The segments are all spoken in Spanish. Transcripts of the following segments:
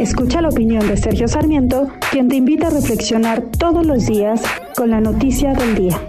Escucha la opinión de Sergio Sarmiento, quien te invita a reflexionar todos los días con la noticia del día.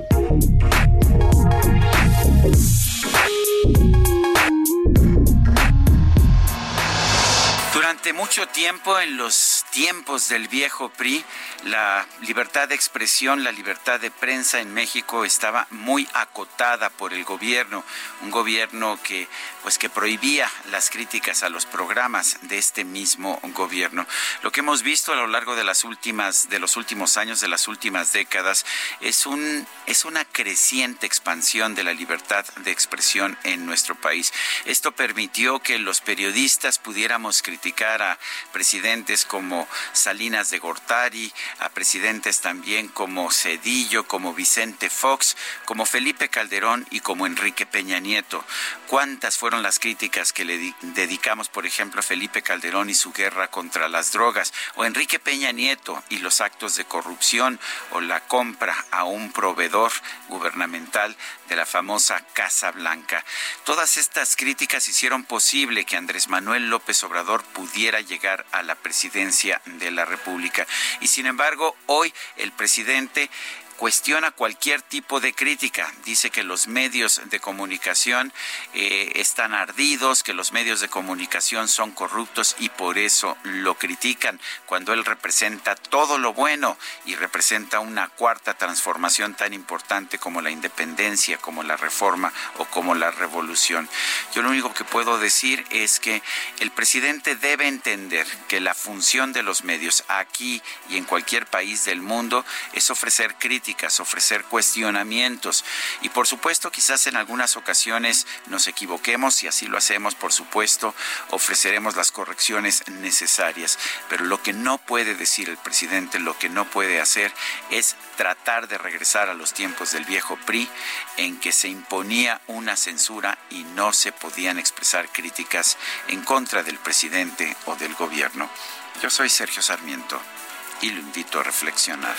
Durante mucho tiempo, en los tiempos del viejo PRI, la libertad de expresión, la libertad de prensa en México estaba muy acotada por el gobierno, un gobierno que pues que prohibía las críticas a los programas de este mismo gobierno. Lo que hemos visto a lo largo de las últimas de los últimos años, de las últimas décadas es un es una creciente expansión de la libertad de expresión en nuestro país. Esto permitió que los periodistas pudiéramos criticar a presidentes como Salinas de Gortari, a presidentes también como Cedillo, como Vicente Fox, como Felipe Calderón y como Enrique Peña Nieto. ¿Cuántas fueron las críticas que le dedicamos, por ejemplo, a Felipe Calderón y su guerra contra las drogas, o Enrique Peña Nieto y los actos de corrupción, o la compra a un proveedor gubernamental de la famosa Casa Blanca? Todas estas críticas hicieron posible que Andrés Manuel López Obrador pudiera llegar a la presidencia de la República. Y sin embargo, hoy el presidente cuestiona cualquier tipo de crítica. Dice que los medios de comunicación eh, están ardidos, que los medios de comunicación son corruptos y por eso lo critican cuando él representa todo lo bueno y representa una cuarta transformación tan importante como la independencia, como la reforma o como la revolución. Yo lo único que puedo decir es que el presidente debe entender que la función de los medios aquí y en cualquier país del mundo es ofrecer ofrecer cuestionamientos y por supuesto quizás en algunas ocasiones nos equivoquemos y así lo hacemos, por supuesto, ofreceremos las correcciones necesarias, pero lo que no puede decir el presidente, lo que no puede hacer es tratar de regresar a los tiempos del viejo PRI en que se imponía una censura y no se podían expresar críticas en contra del presidente o del gobierno. Yo soy Sergio Sarmiento y lo invito a reflexionar.